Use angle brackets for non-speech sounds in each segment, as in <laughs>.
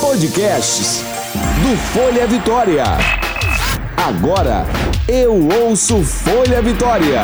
Podcasts do Folha Vitória. Agora eu ouço Folha Vitória.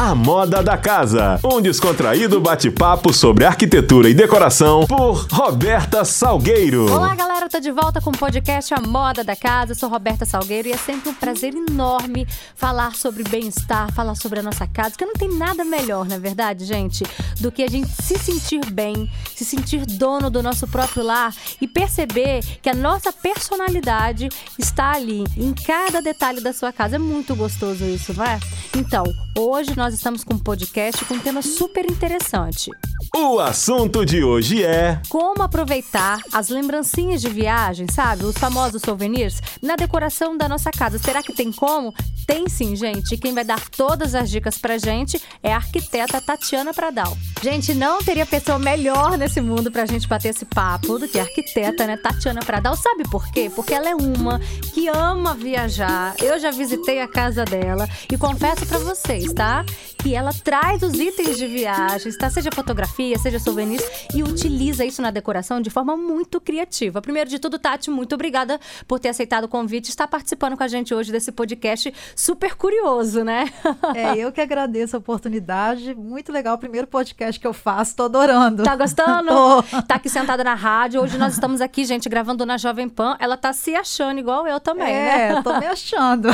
A Moda da Casa, um descontraído bate-papo sobre arquitetura e decoração por Roberta Salgueiro. Olá, galera, tô de volta com o podcast A Moda da Casa. Eu sou Roberta Salgueiro e é sempre um prazer enorme falar sobre bem-estar, falar sobre a nossa casa, porque não tem nada melhor, na é verdade, gente, do que a gente se sentir bem, se sentir dono do nosso próprio lar e perceber que a nossa personalidade está ali em cada detalhe da sua casa. É muito gostoso isso, não é? Então, hoje nós estamos com um podcast com um tema super interessante. O assunto de hoje é como aproveitar as lembrancinhas de viagem, sabe? Os famosos souvenirs na decoração da nossa casa. Será que tem como? Tem sim, gente. Quem vai dar todas as dicas pra gente é a arquiteta Tatiana Pradal. Gente, não teria pessoa melhor nesse mundo pra gente bater esse papo do que a arquiteta, né? Tatiana Pradal. Sabe por quê? Porque ela é uma que ama viajar. Eu já visitei a casa dela e confesso para vocês, tá? Que ela traz os itens de viagens, tá? Seja fotografia, seja souvenirs e utiliza isso na decoração de forma muito criativa. Primeiro de tudo, Tati, muito obrigada por ter aceitado o convite e estar participando com a gente hoje desse podcast super curioso, né? <laughs> É, eu que agradeço a oportunidade. Muito legal. O primeiro podcast que eu faço, tô adorando. Tá gostando? <laughs> tô. Tá aqui sentada na rádio. Hoje nós estamos aqui, gente, gravando na Jovem Pan. Ela tá se achando igual eu também, é, né? <laughs> tô me achando.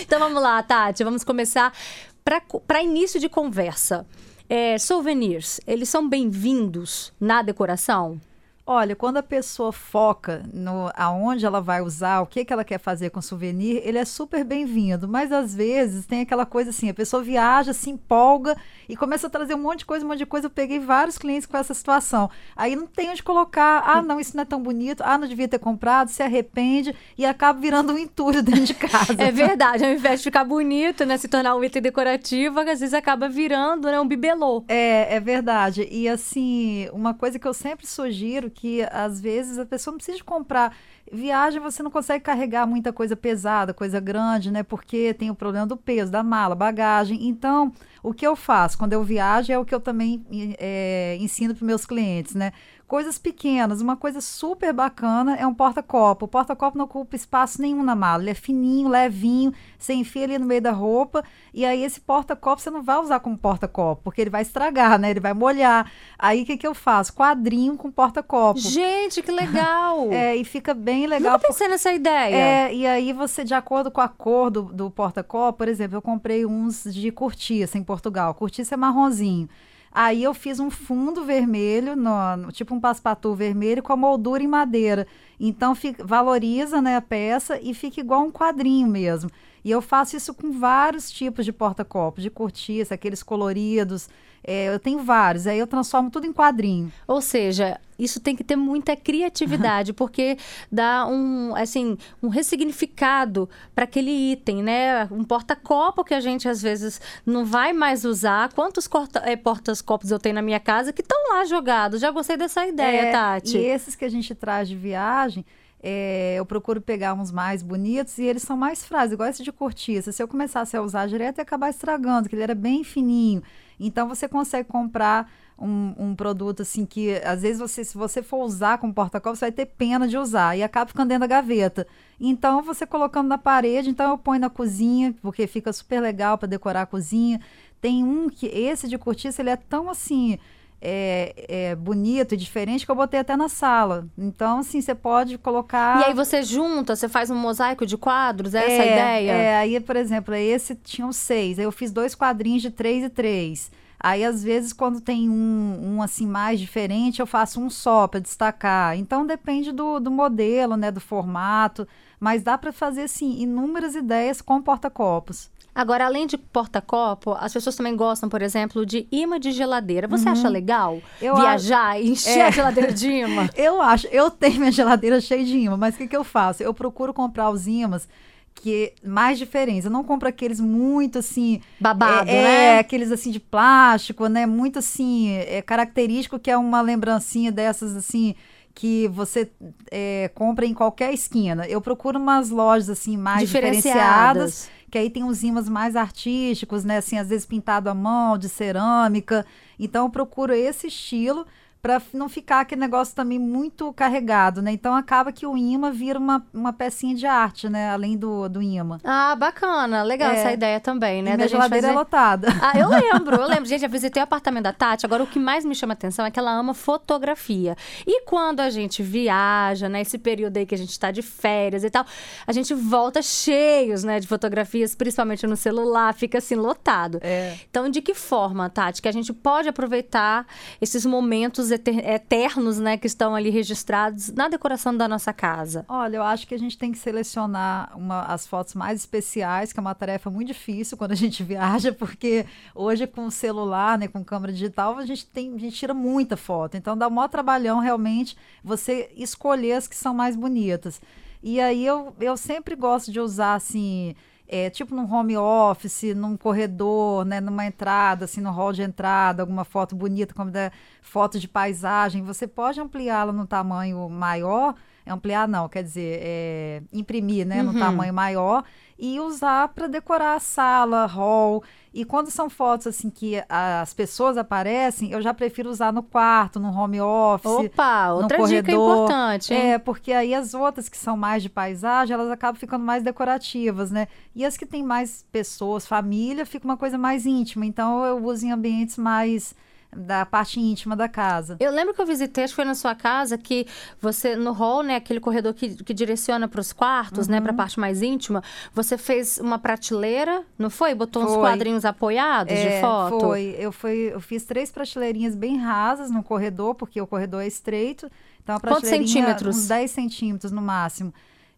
então vamos lá, Tati. Vamos começar para início de conversa. É, souvenirs, eles são bem-vindos na decoração? Olha, quando a pessoa foca no aonde ela vai usar, o que, que ela quer fazer com o souvenir, ele é super bem-vindo. Mas às vezes tem aquela coisa assim, a pessoa viaja, se empolga e começa a trazer um monte de coisa, um monte de coisa. Eu peguei vários clientes com essa situação. Aí não tem onde colocar, ah, não, isso não é tão bonito, ah, não devia ter comprado, se arrepende e acaba virando um entulho <laughs> dentro de casa. é verdade, ao invés de ficar bonito, né, se tornar um item decorativo, às vezes acaba virando, né, um bibelô. É, é verdade. E assim, uma coisa que eu sempre sugiro que às vezes a pessoa não precisa comprar. Viagem você não consegue carregar muita coisa pesada, coisa grande, né? Porque tem o problema do peso, da mala, bagagem. Então, o que eu faço quando eu viajo é o que eu também é, ensino para meus clientes, né? Coisas pequenas. Uma coisa super bacana é um porta-copo. O porta-copo não ocupa espaço nenhum na mala. Ele é fininho, levinho, você enfia ali no meio da roupa. E aí, esse porta-copo você não vai usar como porta-copo, porque ele vai estragar, né? Ele vai molhar. Aí, o que, que eu faço? Quadrinho com porta-copo. Gente, que legal! <laughs> é, e fica bem legal. Nunca pensei nessa ideia. É, e aí você, de acordo com a cor do, do porta-copo, por exemplo, eu comprei uns de cortiça em Portugal. Cortiça é marronzinho. Aí eu fiz um fundo vermelho, no, tipo um paspatu vermelho, com a moldura em madeira. Então fica, valoriza né, a peça e fica igual um quadrinho mesmo. E eu faço isso com vários tipos de porta-copos, de cortiça, aqueles coloridos. É, eu tenho vários, aí eu transformo tudo em quadrinho. Ou seja, isso tem que ter muita criatividade, porque dá um, assim, um ressignificado para aquele item, né? Um porta-copo que a gente às vezes não vai mais usar. Quantos é, porta-copos eu tenho na minha casa que estão lá jogados? Já gostei dessa ideia, é, Tati. E esses que a gente traz de viagem, é, eu procuro pegar uns mais bonitos e eles são mais frágeis, igual esse de cortiça. Se eu começasse a usar direto, ia acabar estragando, porque ele era bem fininho. Então você consegue comprar um, um, produto assim que às vezes você, se você for usar como porta-copo, você vai ter pena de usar e acaba ficando dentro da gaveta. Então você colocando na parede, então eu ponho na cozinha, porque fica super legal para decorar a cozinha. Tem um que esse de cortiça, ele é tão assim, é, é, bonito e diferente que eu botei até na sala. Então, assim, você pode colocar. E aí você junta, você faz um mosaico de quadros, é, essa a ideia? É, aí, por exemplo, esse tinham seis. Aí eu fiz dois quadrinhos de três e três. Aí, às vezes, quando tem um, um assim mais diferente, eu faço um só para destacar. Então, depende do, do modelo, né, do formato. Mas dá para fazer, assim, inúmeras ideias com porta-copos. Agora, além de porta-copo, as pessoas também gostam, por exemplo, de imã de geladeira. Você uhum. acha legal eu viajar e encher é. a geladeira de imã? <laughs> eu acho. Eu tenho minha geladeira cheia de imã, mas o que, que eu faço? Eu procuro comprar os imãs que mais diferentes. Eu não compro aqueles muito assim. Babado, é, né? É, aqueles assim de plástico, né? Muito assim, é característico que é uma lembrancinha dessas assim que você é, compra em qualquer esquina. Eu procuro umas lojas assim mais diferenciadas, diferenciadas que aí tem uns imãs mais artísticos, né? Assim, às vezes pintado à mão, de cerâmica. Então eu procuro esse estilo para não ficar aquele negócio também muito carregado, né? Então acaba que o imã vira uma, uma pecinha de arte, né? Além do, do imã. Ah, bacana. Legal É. essa ideia também, né? E da geladeira fazer- é lotada. Ah, eu <laughs> lembro, eu lembro. Gente, já visitei o apartamento da Tati. Agora, o que mais me chama atenção é que ela ama fotografia. E quando a gente viaja, né? Esse período aí que a gente tá de férias e tal, a gente volta cheios, né? De fotografias, principalmente no celular, fica assim, lotado. É. Então, de que forma, Tati, que a gente pode aproveitar esses momentos eternos, né? Que estão ali registrados na decoração da nossa casa? Olha, eu acho que a gente tem que selecionar uma- as fotos mais especiais, que é uma tarefa muito difícil quando a gente <laughs> viaja, porque hoje com celular, né, com câmera digital, a gente tem, a gente tira muita foto. Então dá o maior trabalhão realmente você escolher as que são mais bonitas. E aí eu, eu sempre gosto de usar assim, é, tipo num home office, num corredor, né, numa entrada, assim, no hall de entrada, alguma foto bonita, como da foto de paisagem. Você pode ampliá-la no tamanho maior, ampliar não, quer dizer, é, imprimir, né, no tamanho maior e usar para decorar a sala, hall. E quando são fotos assim que as pessoas aparecem, eu já prefiro usar no quarto, no home office. Opa, no outra dica corredor. importante, hein? É, porque aí as outras que são mais de paisagem, elas acabam ficando mais decorativas, né? E as que tem mais pessoas, família, fica uma coisa mais íntima. Então eu uso em ambientes mais da parte íntima da casa. Eu lembro que eu visitei, acho que foi na sua casa, que você, no hall, né, aquele corredor que, que direciona para os quartos, né, Uhum. para a parte mais íntima, você fez uma prateleira, não foi? Botou uns Foi. quadrinhos apoiados de É, foto? Foi. Eu, fui, eu fiz três prateleirinhas bem rasas no corredor, porque o corredor é estreito. Então, a Quantos prateleirinha, centímetros? Uns 10 centímetros no máximo.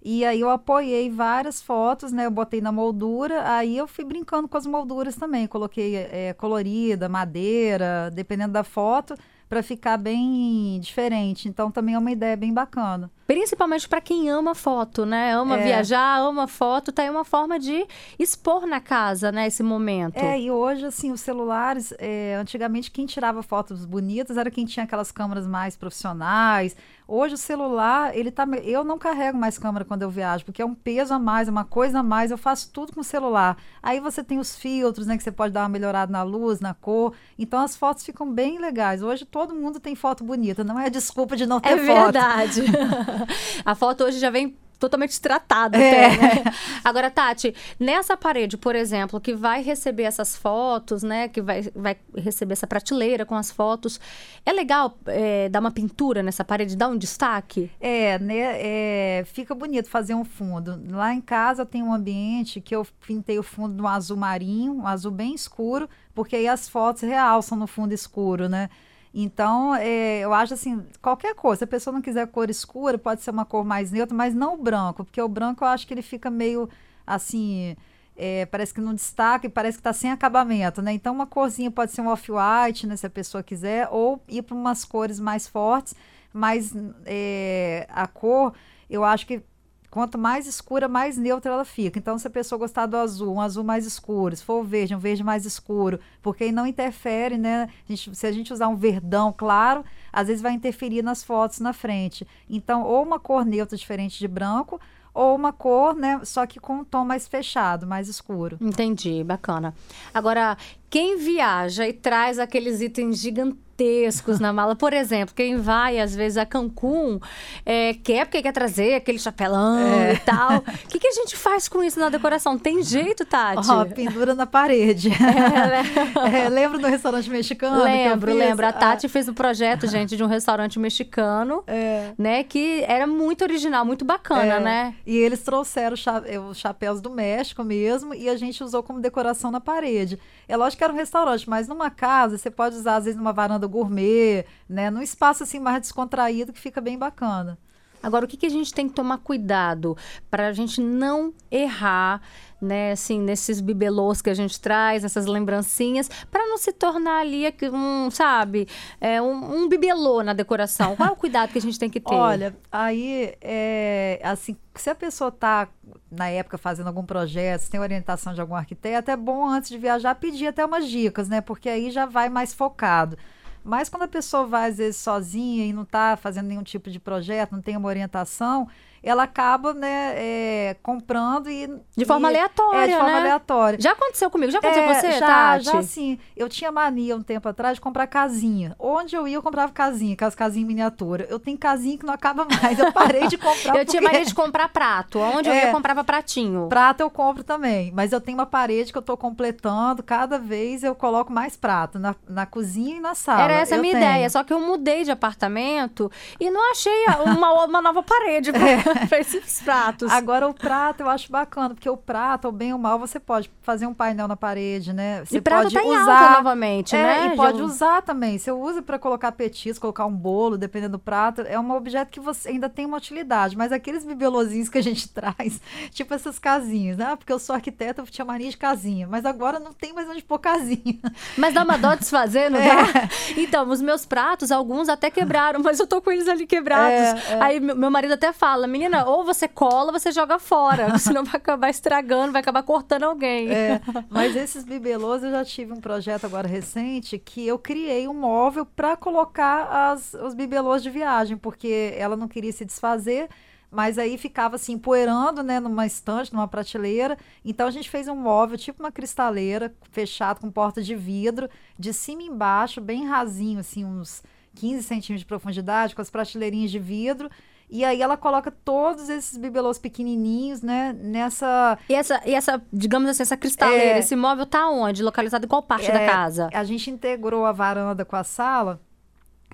E aí eu apoiei várias fotos, né? Eu botei na moldura, aí eu fui brincando com as molduras também. Coloquei é, colorida, madeira, dependendo da foto, para ficar bem diferente. Então também é uma ideia bem bacana. Principalmente para quem ama foto, né? Ama É. viajar, ama foto, tá aí uma forma de expor na casa, né, esse momento. É, e hoje, assim, os celulares, é, antigamente quem tirava fotos bonitas era quem tinha aquelas câmeras mais profissionais. Hoje o celular, ele tá. Eu não carrego mais câmera quando eu viajo, porque é um peso a mais, é uma coisa a mais. Eu faço tudo com o celular. Aí você tem os filtros, né? Que você pode dar uma melhorada na luz, na cor. Então as fotos ficam bem legais. Hoje todo mundo tem foto bonita, não é desculpa de não ter É foto. verdade. <laughs> <laughs> a foto hoje já vem totalmente tratada É. até, né? Agora, Tati, nessa parede, por exemplo, que vai receber essas fotos, né? Que vai, vai receber essa prateleira com as fotos. É legal é, dar uma pintura nessa parede, dar um destaque? É, né? é, fica bonito fazer um fundo. Lá em casa tem um ambiente que eu pintei o fundo no azul marinho, um azul bem escuro, porque aí as fotos realçam no fundo escuro, né? Então, é, eu acho assim, qualquer cor, se a pessoa não quiser cor escura, pode ser uma cor mais neutra, mas não o branco, porque o branco eu acho que ele fica meio assim, é, parece que não destaca e parece que está sem acabamento, né? Então, uma corzinha pode ser um off-white, né, se a pessoa quiser, ou ir para umas cores mais fortes, mas é, a cor, eu acho que quanto mais escura, mais neutra ela fica. Então, se a pessoa gostar do azul, um azul mais escuro, se for o verde, um verde mais escuro, porque não interfere, né? A gente- se a gente usar um verdão claro, às vezes vai interferir nas fotos na frente. Então, ou uma cor neutra diferente de branco, ou uma cor, né, só que com um tom mais fechado, mais escuro. Entendi, bacana. Agora, quem viaja e traz aqueles itens gigantescos na mala, por exemplo, quem vai às vezes a Cancún, é, quer porque quer trazer aquele chapelão É. e tal. O que, que a gente faz com isso na decoração? Tem jeito, Tati? Ó, pendura na parede. É, <laughs> lembra do restaurante mexicano? Lembro, lembro. A Ah, Tati fez um projeto, gente, de um restaurante mexicano, é. né? Que era muito original, muito bacana, É, né? E eles trouxeram eh, os chapéus do México mesmo e a gente usou como decoração na parede. É lógico que era um restaurante, mas numa casa você pode usar às vezes numa varanda gourmet, né? Num espaço assim mais descontraído que fica bem bacana. Agora, o que, que a gente tem que tomar cuidado para a gente não errar, né, assim, nesses bibelôs que a gente traz, nessas lembrancinhas, para não se tornar ali um, sabe, é, um, um bibelô na decoração. Qual é o cuidado que a gente tem que ter? Olha, aí é assim, se a pessoa tá na época fazendo algum projeto, se tem orientação de algum arquiteto, é bom antes de viajar pedir até umas dicas, né? Porque aí já vai mais focado. Mas quando a pessoa vai, às vezes, sozinha e não está fazendo nenhum tipo de projeto, não tem uma orientação, ela acaba, né, é, comprando e... De forma e, aleatória, É, de forma né? aleatória. Já aconteceu comigo? Já aconteceu É, com você, já, Tati? já sim. Eu tinha mania um tempo atrás de comprar casinha. Onde eu ia, eu comprava casinha, aquelas casinhas miniatura. Eu tenho casinha que não acaba mais. Eu parei de comprar <laughs> Eu tinha porque mania de comprar prato. Onde eu É. ia, eu comprava pratinho. Prato eu compro também, mas eu tenho uma parede que eu tô completando. Cada vez eu coloco mais prato na, na cozinha e na sala. Era essa a minha tenho. ideia, só que eu mudei de apartamento e não achei uma, uma nova parede pra, <laughs> <laughs> pra esses pratos. Agora o prato eu acho bacana, porque o prato, ou bem ou mal, você pode fazer um painel na parede, né? Você e prato pode tá usar. novamente, É, né? e pode Já- usar também. Você usa para colocar petisco, colocar um bolo, dependendo do prato. É um objeto que você ainda tem uma utilidade. Mas aqueles bibelozinhos que a gente <laughs> traz, tipo essas casinhas, né? Ah, Porque eu sou arquiteta, eu tinha mania de casinha. Mas agora não tem mais onde pôr casinha. Mas dá uma dó desfazer, não <laughs> É. dá? Então, os meus pratos, alguns até quebraram, mas eu tô com eles ali quebrados. É, é. Aí meu meu marido até fala, menina, ou você cola ou você joga fora, <laughs> senão vai acabar estragando, vai acabar cortando alguém. É, <laughs> mas esses bibelôs eu já tive um projeto agora recente que eu criei um móvel para colocar as, os bibelôs de viagem, porque ela não queria se desfazer, mas aí ficava assim poeirando, né, numa estante, numa prateleira. Então a gente fez um móvel, tipo uma cristaleira, fechado com porta de vidro, de cima e embaixo, bem rasinho, assim, uns 15 centímetros de profundidade, com as prateleirinhas de vidro. E aí ela coloca todos esses bibelôs pequenininhos, né, nessa E essa, e essa, digamos assim, essa cristaleira, É. esse móvel tá onde? Localizado em qual parte da É, casa? A gente integrou a varanda com a sala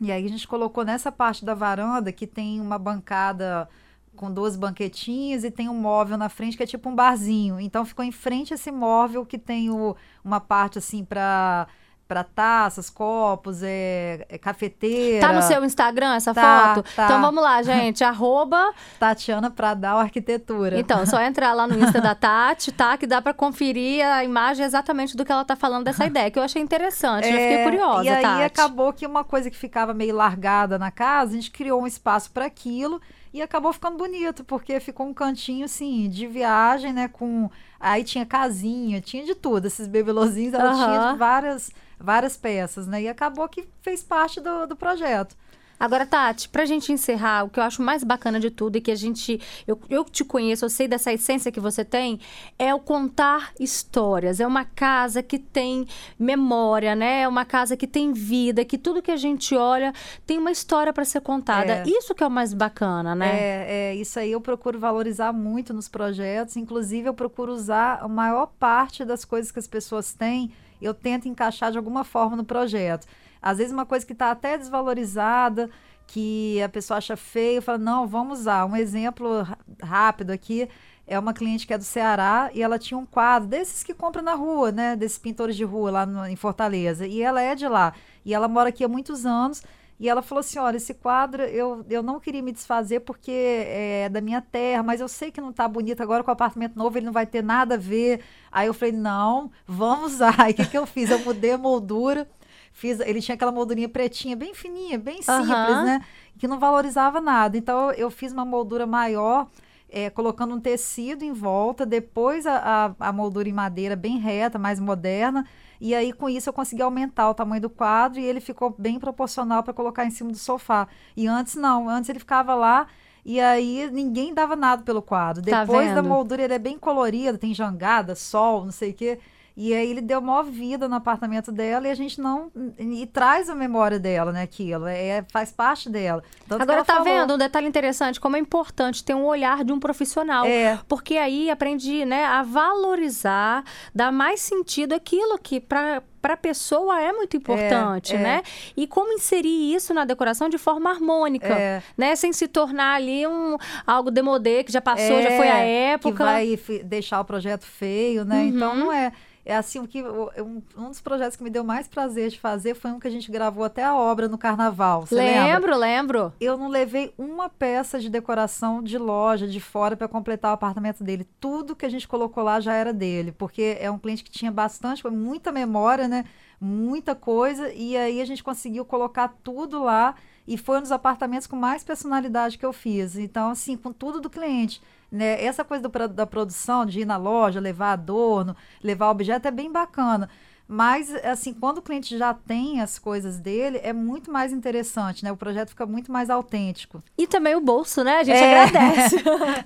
e aí a gente colocou nessa parte da varanda que tem uma bancada com duas banquetinhas e tem um móvel na frente que é tipo um barzinho. Então ficou em frente esse móvel que tem o, uma parte assim para para taças, copos, é, é cafeteira. Tá no seu Instagram essa Tá, foto? tá. Então vamos lá, gente. <laughs> Arroba. Tatiana Pradal Arquitetura. Então, só entrar lá no Insta da <laughs> Tati, tá? Que dá pra conferir a imagem exatamente do que ela tá falando dessa <laughs> ideia, que eu achei interessante. eu fiquei É, curiosa, E aí Tati. acabou que uma coisa que ficava meio largada na casa, a gente criou um espaço para aquilo e acabou ficando bonito, porque ficou um cantinho assim de viagem, né, com aí tinha casinha, tinha de tudo, esses bebelozinhos, ela tinha Aham. de várias várias peças, né? E acabou que fez parte do, do projeto. Agora, Tati, pra gente encerrar, o que eu acho mais bacana de tudo e que a gente. Eu, eu te conheço, eu sei dessa essência que você tem, é o contar histórias. É uma casa que tem memória, né? É uma casa que tem vida, que tudo que a gente olha tem uma história para ser contada. É. Isso que é o mais bacana, né? É, é, isso aí eu procuro valorizar muito nos projetos. Inclusive, eu procuro usar a maior parte das coisas que as pessoas têm, eu tento encaixar de alguma forma no projeto. Às vezes, uma coisa que está até desvalorizada, que a pessoa acha feio, fala, não, vamos usar. Um exemplo rápido aqui. É uma cliente que é do Ceará e ela tinha um quadro desses que compra na rua, né? Desses pintores de rua lá no- em Fortaleza. E ela é de lá. E ela mora aqui há muitos anos. E ela falou assim: olha, esse quadro eu, eu não queria me desfazer porque é da minha terra, mas eu sei que não tá bonito agora com o apartamento novo, ele não vai ter nada a ver. Aí eu falei: não, vamos usar. <laughs> Aí o que, que eu fiz? Eu mudei a moldura. Fiz, ele tinha aquela moldurinha pretinha, bem fininha, bem simples, Aham. né? Que não valorizava nada. Então eu fiz uma moldura maior, é, colocando um tecido em volta, depois a, a, a moldura em madeira bem reta, mais moderna. E aí, com isso, eu consegui aumentar o tamanho do quadro e ele ficou bem proporcional para colocar em cima do sofá. E antes, não. Antes ele ficava lá e aí ninguém dava nada pelo quadro. Tá Depois da moldura, ele é bem colorido, tem jangada, sol, não sei o quê. E aí ele deu maior vida no apartamento dela e a gente não. E traz a memória dela, né? Aquilo. É, faz parte dela. Tanto Agora tá falou. vendo um detalhe interessante, como é importante ter um olhar de um profissional. É. Porque aí aprendi, né, a valorizar, dar mais sentido aquilo que para para a pessoa é muito importante, é. né? E como inserir isso na decoração de forma harmônica, É. né? Sem se tornar ali um algo demodê que já passou, já É, foi a época. Que vai deixar o projeto feio, né? Uhum. Então não é. É assim, o que, um, um dos projetos que me deu mais prazer de fazer foi um que a gente gravou até a obra no carnaval. Você lembra? lembro, lembro. Eu não levei uma peça de decoração de loja de fora para completar o apartamento dele. Tudo que a gente colocou lá já era dele, porque é um cliente que tinha bastante, muita memória, né? Muita coisa, e aí a gente conseguiu colocar tudo lá e foi um dos apartamentos com mais personalidade que eu fiz. Então, assim, com tudo do cliente. Né? Essa coisa do da produção, de ir na loja, levar adorno, levar objeto, é bem bacana. Mas, assim, quando o cliente já tem as coisas dele, é muito mais interessante, né? O projeto fica muito mais autêntico. E também o bolso, né? A gente é. agradece.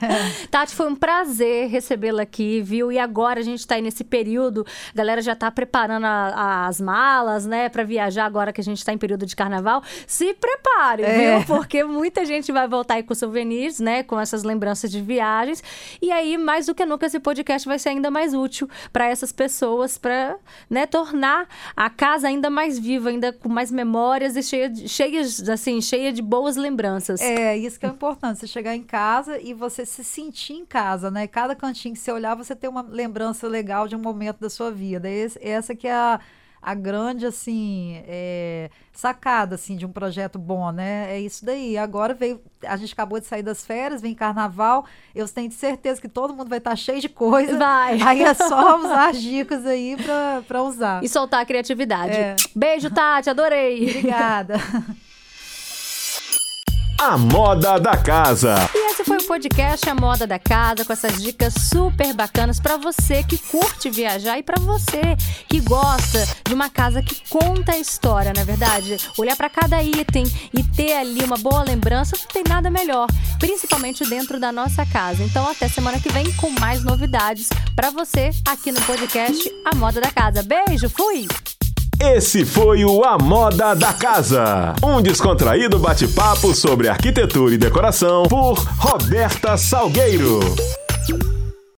<laughs> Tati, foi um prazer recebê-la aqui, viu? E agora a gente está aí nesse período, a galera já está preparando a, as malas, né, para viajar agora que a gente está em período de carnaval. Se prepare, é. viu? Porque muita gente vai voltar aí com souvenirs, né, com essas lembranças de viagens. E aí, mais do que nunca, esse podcast vai ser ainda mais útil para essas pessoas, para, né, tornar a casa ainda mais viva, ainda com mais memórias e cheia de, cheias, assim, cheia de boas lembranças. É, isso que é importante, você chegar em casa e você se sentir em casa, né? Cada cantinho que você olhar, você tem uma lembrança legal de um momento da sua vida. Esse, essa que é a a grande assim é, sacada assim de um projeto bom, né? É isso daí. Agora veio, a gente acabou de sair das férias, vem carnaval. Eu tenho certeza que todo mundo vai estar cheio de coisa. Vai. Aí é só <laughs> usar as dicas aí para usar. E soltar a criatividade. É. Beijo, Tati, adorei. Obrigada. <laughs> A Moda da Casa. E esse foi o podcast A Moda da Casa, com essas dicas super bacanas para você que curte viajar e para você que gosta de uma casa que conta a história, não é verdade? Olhar para cada item e ter ali uma boa lembrança não tem nada melhor, principalmente dentro da nossa casa. Então, até semana que vem com mais novidades para você aqui no podcast A Moda da Casa. Beijo, fui! Esse foi o A Moda da Casa, um descontraído bate-papo sobre arquitetura e decoração por Roberta Salgueiro.